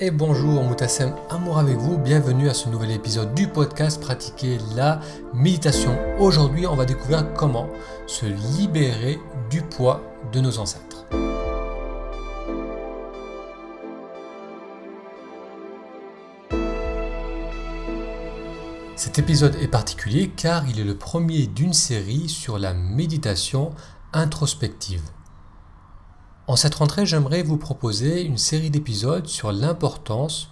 et bonjour Moutassem, amour avec vous, bienvenue à ce nouvel épisode du podcast Pratiquer la méditation. Aujourd'hui on va découvrir comment se libérer du poids de nos ancêtres. Cet épisode est particulier car il est le premier d'une série sur la méditation introspective. En cette rentrée, j'aimerais vous proposer une série d'épisodes sur l'importance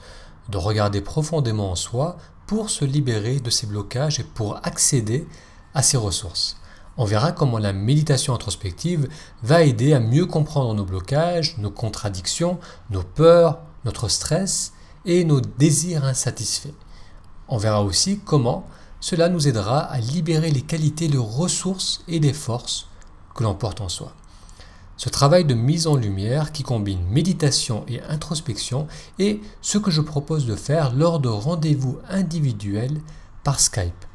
de regarder profondément en soi pour se libérer de ces blocages et pour accéder à ces ressources. On verra comment la méditation introspective va aider à mieux comprendre nos blocages, nos contradictions, nos peurs, notre stress et nos désirs insatisfaits. On verra aussi comment cela nous aidera à libérer les qualités, les ressources et les forces que l'on porte en soi. Ce travail de mise en lumière qui combine méditation et introspection est ce que je propose de faire lors de rendez-vous individuels par Skype.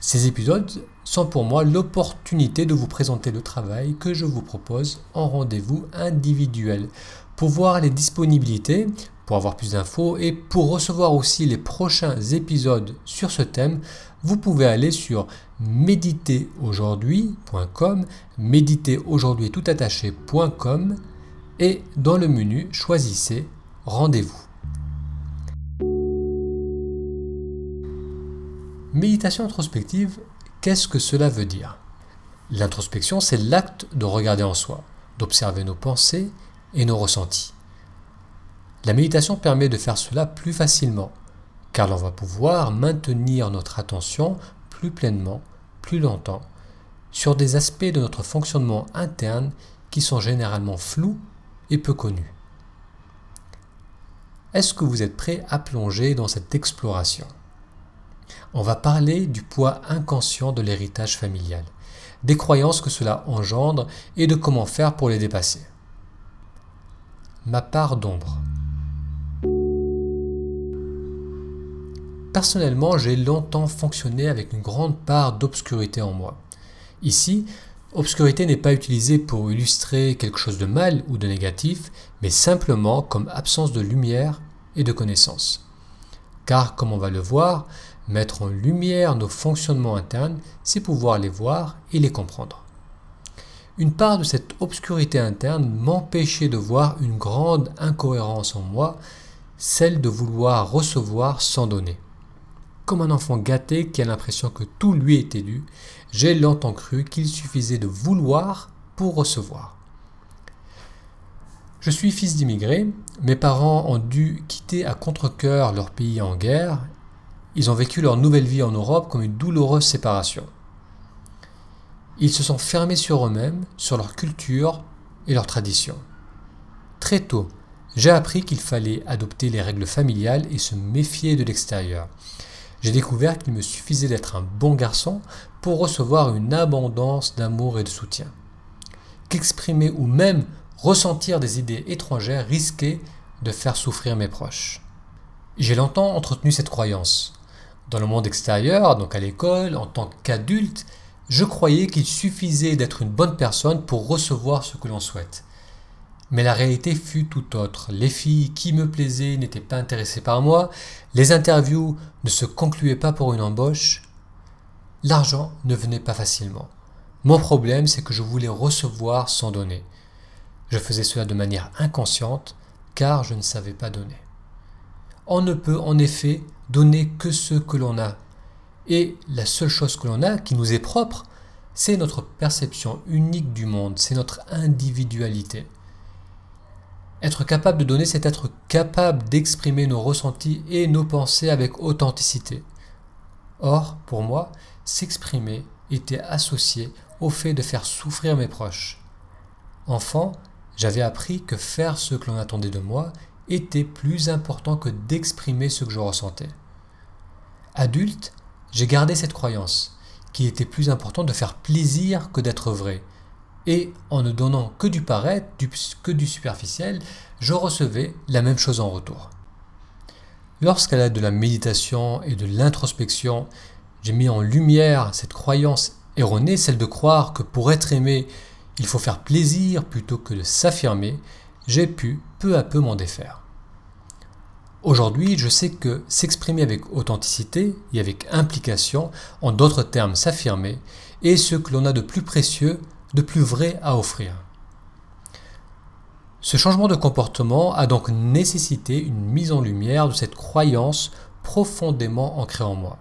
Ces épisodes sont pour moi l'opportunité de vous présenter le travail que je vous propose en rendez-vous individuel. Pour voir les disponibilités, pour avoir plus d'infos et pour recevoir aussi les prochains épisodes sur ce thème, vous pouvez aller sur méditeraujourd'hui.com, méditeraujourd'hui tout attaché.com et dans le menu choisissez rendez-vous. Méditation introspective, qu'est-ce que cela veut dire? L'introspection, c'est l'acte de regarder en soi, d'observer nos pensées et nos ressentis. La méditation permet de faire cela plus facilement, car l'on va pouvoir maintenir notre attention plus pleinement, longtemps, sur des aspects de notre fonctionnement interne qui sont généralement flous et peu connus. Est-ce que vous êtes prêt à plonger dans cette exploration? On va parler du poids inconscient de l'héritage familial, des croyances que cela engendre et de comment faire pour les dépasser. Ma part d'ombre. Personnellement, j'ai longtemps fonctionné avec une grande part d'obscurité en moi. Ici, obscurité n'est pas utilisée pour illustrer quelque chose de mal ou de négatif, mais simplement comme absence de lumière et de connaissance. Car, comme on va le voir, mettre en lumière nos fonctionnements internes, c'est pouvoir les voir et les comprendre. Une part de cette obscurité interne m'empêchait de voir une grande incohérence en moi, celle de vouloir recevoir sans donner comme un enfant gâté qui a l'impression que tout lui est élu, j'ai longtemps cru qu'il suffisait de vouloir pour recevoir. Je suis fils d'immigrés, mes parents ont dû quitter à contre-coeur leur pays en guerre, ils ont vécu leur nouvelle vie en Europe comme une douloureuse séparation. Ils se sont fermés sur eux-mêmes, sur leur culture et leurs traditions. Très tôt, j'ai appris qu'il fallait adopter les règles familiales et se méfier de l'extérieur j'ai découvert qu'il me suffisait d'être un bon garçon pour recevoir une abondance d'amour et de soutien. Qu'exprimer ou même ressentir des idées étrangères risquait de faire souffrir mes proches. J'ai longtemps entretenu cette croyance. Dans le monde extérieur, donc à l'école, en tant qu'adulte, je croyais qu'il suffisait d'être une bonne personne pour recevoir ce que l'on souhaite. Mais la réalité fut tout autre. Les filles qui me plaisaient n'étaient pas intéressées par moi, les interviews ne se concluaient pas pour une embauche, l'argent ne venait pas facilement. Mon problème, c'est que je voulais recevoir sans donner. Je faisais cela de manière inconsciente, car je ne savais pas donner. On ne peut en effet donner que ce que l'on a. Et la seule chose que l'on a, qui nous est propre, c'est notre perception unique du monde, c'est notre individualité. Être capable de donner, c'est être capable d'exprimer nos ressentis et nos pensées avec authenticité. Or, pour moi, s'exprimer était associé au fait de faire souffrir mes proches. Enfant, j'avais appris que faire ce que l'on attendait de moi était plus important que d'exprimer ce que je ressentais. Adulte, j'ai gardé cette croyance, qu'il était plus important de faire plaisir que d'être vrai, et en ne donnant que du paraître, que du superficiel, je recevais la même chose en retour. Lorsqu'à l'aide de la méditation et de l'introspection, j'ai mis en lumière cette croyance erronée, celle de croire que pour être aimé, il faut faire plaisir plutôt que de s'affirmer, j'ai pu peu à peu m'en défaire. Aujourd'hui, je sais que s'exprimer avec authenticité et avec implication, en d'autres termes s'affirmer, est ce que l'on a de plus précieux, de plus vrai à offrir. Ce changement de comportement a donc nécessité une mise en lumière de cette croyance profondément ancrée en moi.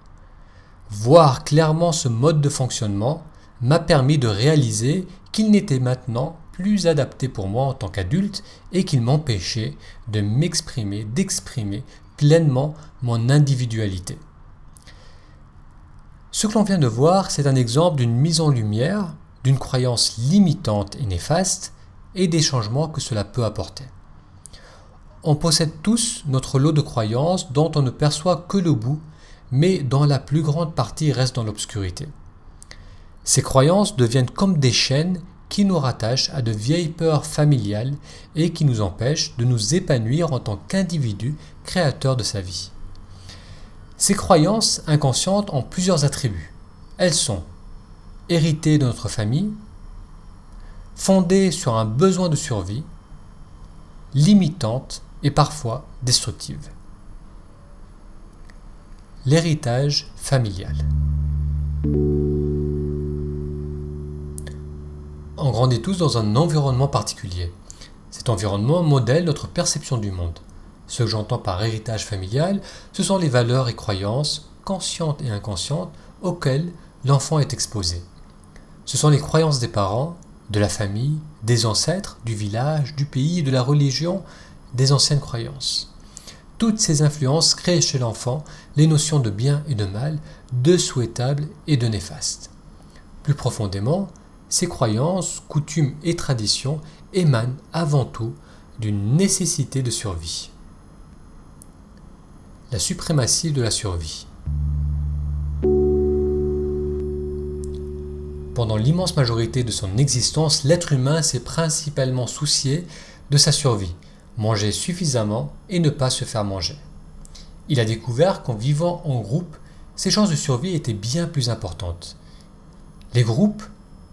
Voir clairement ce mode de fonctionnement m'a permis de réaliser qu'il n'était maintenant plus adapté pour moi en tant qu'adulte et qu'il m'empêchait de m'exprimer, d'exprimer pleinement mon individualité. Ce que l'on vient de voir, c'est un exemple d'une mise en lumière croyance limitante et néfaste et des changements que cela peut apporter. On possède tous notre lot de croyances dont on ne perçoit que le bout, mais dont la plus grande partie reste dans l'obscurité. Ces croyances deviennent comme des chaînes qui nous rattachent à de vieilles peurs familiales et qui nous empêchent de nous épanouir en tant qu'individu créateur de sa vie. Ces croyances inconscientes ont plusieurs attributs. Elles sont héritées de notre famille, fondées sur un besoin de survie, limitantes et parfois destructives. L'héritage familial. On grandit tous dans un environnement particulier. Cet environnement modèle notre perception du monde. Ce que j'entends par héritage familial, ce sont les valeurs et croyances, conscientes et inconscientes, auxquelles l'enfant est exposé. Ce sont les croyances des parents, de la famille, des ancêtres, du village, du pays, de la religion, des anciennes croyances. Toutes ces influences créent chez l'enfant les notions de bien et de mal, de souhaitable et de néfaste. Plus profondément, ces croyances, coutumes et traditions émanent avant tout d'une nécessité de survie la suprématie de la survie. Pendant l'immense majorité de son existence, l'être humain s'est principalement soucié de sa survie, manger suffisamment et ne pas se faire manger. Il a découvert qu'en vivant en groupe, ses chances de survie étaient bien plus importantes. Les groupes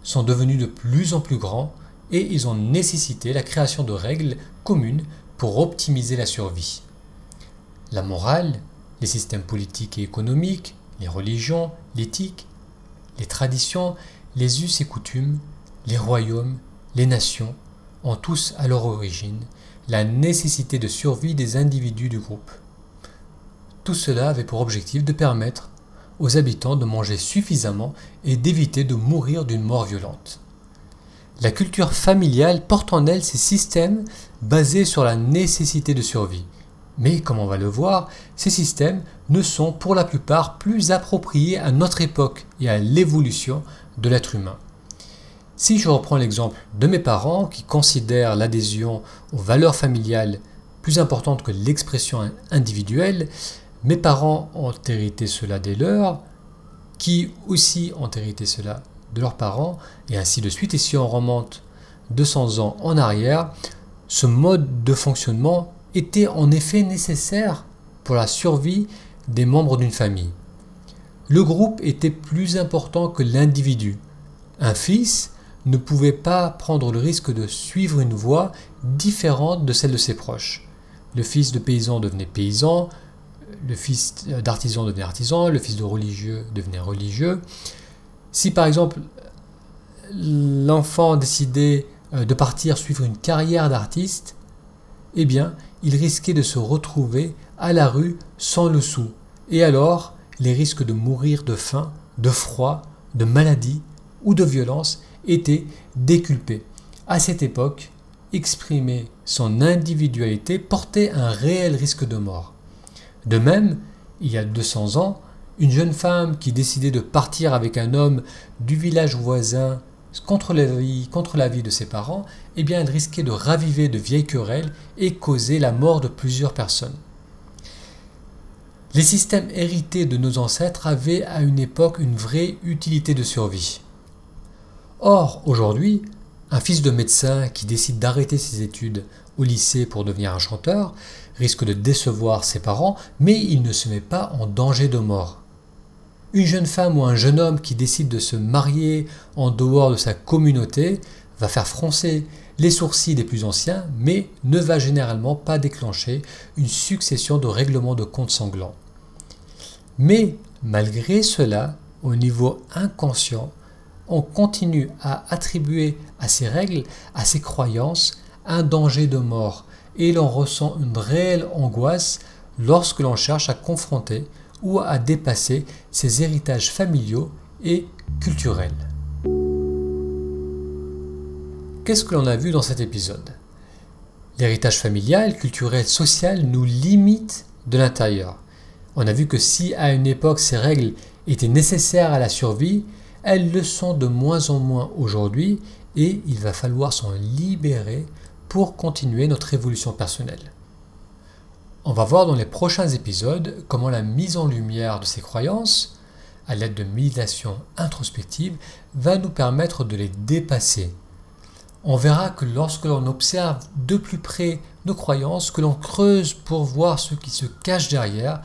sont devenus de plus en plus grands et ils ont nécessité la création de règles communes pour optimiser la survie. La morale, les systèmes politiques et économiques, les religions, l'éthique, les traditions, les us et coutumes, les royaumes, les nations ont tous à leur origine la nécessité de survie des individus du groupe. Tout cela avait pour objectif de permettre aux habitants de manger suffisamment et d'éviter de mourir d'une mort violente. La culture familiale porte en elle ces systèmes basés sur la nécessité de survie, mais comme on va le voir, ces systèmes ne sont pour la plupart plus appropriés à notre époque et à l'évolution de l'être humain. Si je reprends l'exemple de mes parents qui considèrent l'adhésion aux valeurs familiales plus importante que l'expression individuelle, mes parents ont hérité cela des leurs, qui aussi ont hérité cela de leurs parents, et ainsi de suite. Et si on remonte 200 ans en arrière, ce mode de fonctionnement était en effet nécessaire pour la survie des membres d'une famille. Le groupe était plus important que l'individu. Un fils ne pouvait pas prendre le risque de suivre une voie différente de celle de ses proches. Le fils de paysan devenait paysan, le fils d'artisan devenait artisan, le fils de religieux devenait religieux. Si par exemple l'enfant décidait euh, de partir suivre une carrière d'artiste, eh bien, il risquait de se retrouver à la rue sans le sou. Et alors, les risques de mourir de faim, de froid, de maladie ou de violence étaient déculpés. À cette époque, exprimer son individualité portait un réel risque de mort. De même, il y a 200 ans, une jeune femme qui décidait de partir avec un homme du village voisin contre la vie, de ses parents, eh bien elle risquait de raviver de vieilles querelles et causer la mort de plusieurs personnes. Les systèmes hérités de nos ancêtres avaient à une époque une vraie utilité de survie. Or, aujourd'hui, un fils de médecin qui décide d'arrêter ses études au lycée pour devenir un chanteur risque de décevoir ses parents, mais il ne se met pas en danger de mort. Une jeune femme ou un jeune homme qui décide de se marier en dehors de sa communauté va faire froncer les sourcils des plus anciens, mais ne va généralement pas déclencher une succession de règlements de comptes sanglants. Mais malgré cela, au niveau inconscient, on continue à attribuer à ces règles, à ces croyances, un danger de mort, et l'on ressent une réelle angoisse lorsque l'on cherche à confronter ou à dépasser ces héritages familiaux et culturels. Qu'est-ce que l'on a vu dans cet épisode? L'héritage familial, culturel, social nous limite de l'intérieur. On a vu que si à une époque ces règles étaient nécessaires à la survie, elles le sont de moins en moins aujourd'hui et il va falloir s'en libérer pour continuer notre évolution personnelle. On va voir dans les prochains épisodes comment la mise en lumière de ces croyances, à l'aide de méditation introspective, va nous permettre de les dépasser. On verra que lorsque l'on observe de plus près nos croyances, que l'on creuse pour voir ce qui se cache derrière,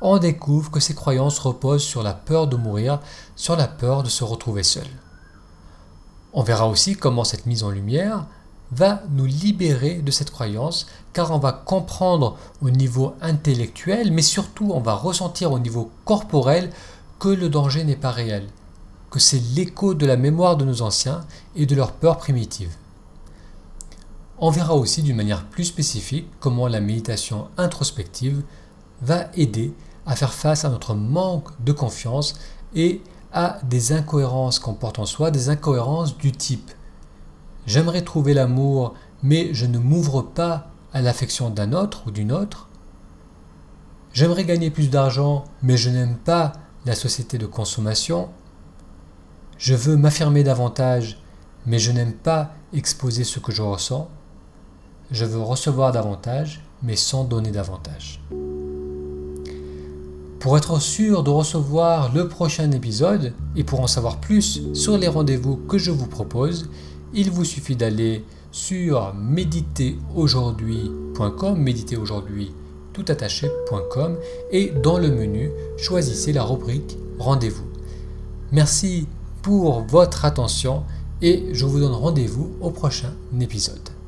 on découvre que ces croyances reposent sur la peur de mourir, sur la peur de se retrouver seul. On verra aussi comment cette mise en lumière va nous libérer de cette croyance, car on va comprendre au niveau intellectuel, mais surtout on va ressentir au niveau corporel que le danger n'est pas réel, que c'est l'écho de la mémoire de nos anciens et de leur peur primitive. On verra aussi d'une manière plus spécifique comment la méditation introspective va aider à faire face à notre manque de confiance et à des incohérences qu'on porte en soi, des incohérences du type J'aimerais trouver l'amour, mais je ne m'ouvre pas à l'affection d'un autre ou d'une autre. J'aimerais gagner plus d'argent, mais je n'aime pas la société de consommation. Je veux m'affirmer davantage, mais je n'aime pas exposer ce que je ressens. Je veux recevoir davantage, mais sans donner davantage. Pour être sûr de recevoir le prochain épisode et pour en savoir plus sur les rendez-vous que je vous propose, il vous suffit d'aller sur méditeraujourd'hui.com, méditeraujourd'hui toutattaché.com et dans le menu, choisissez la rubrique Rendez-vous. Merci pour votre attention et je vous donne rendez-vous au prochain épisode.